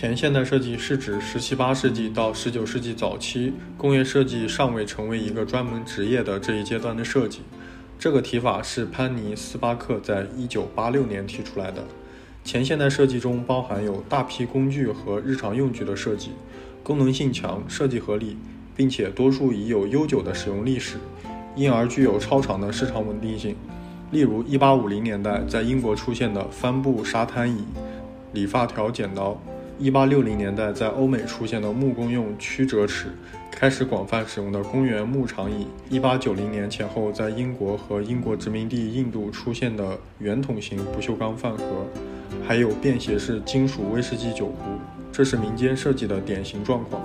前现代设计是指十七八世纪到十九世纪早期工业设计尚未成为一个专门职业的这一阶段的设计。这个提法是潘尼斯巴克在一九八六年提出来的。前现代设计中包含有大批工具和日常用具的设计，功能性强，设计合理，并且多数已有悠久的使用历史，因而具有超长的市场稳定性。例如，一八五零年代在英国出现的帆布沙滩椅、理发条剪刀。一八六零年代，在欧美出现的木工用曲折尺，开始广泛使用的公园木长椅；一八九零年前后，在英国和英国殖民地印度出现的圆筒形不锈钢饭盒，还有便携式金属威士忌酒壶，这是民间设计的典型状况。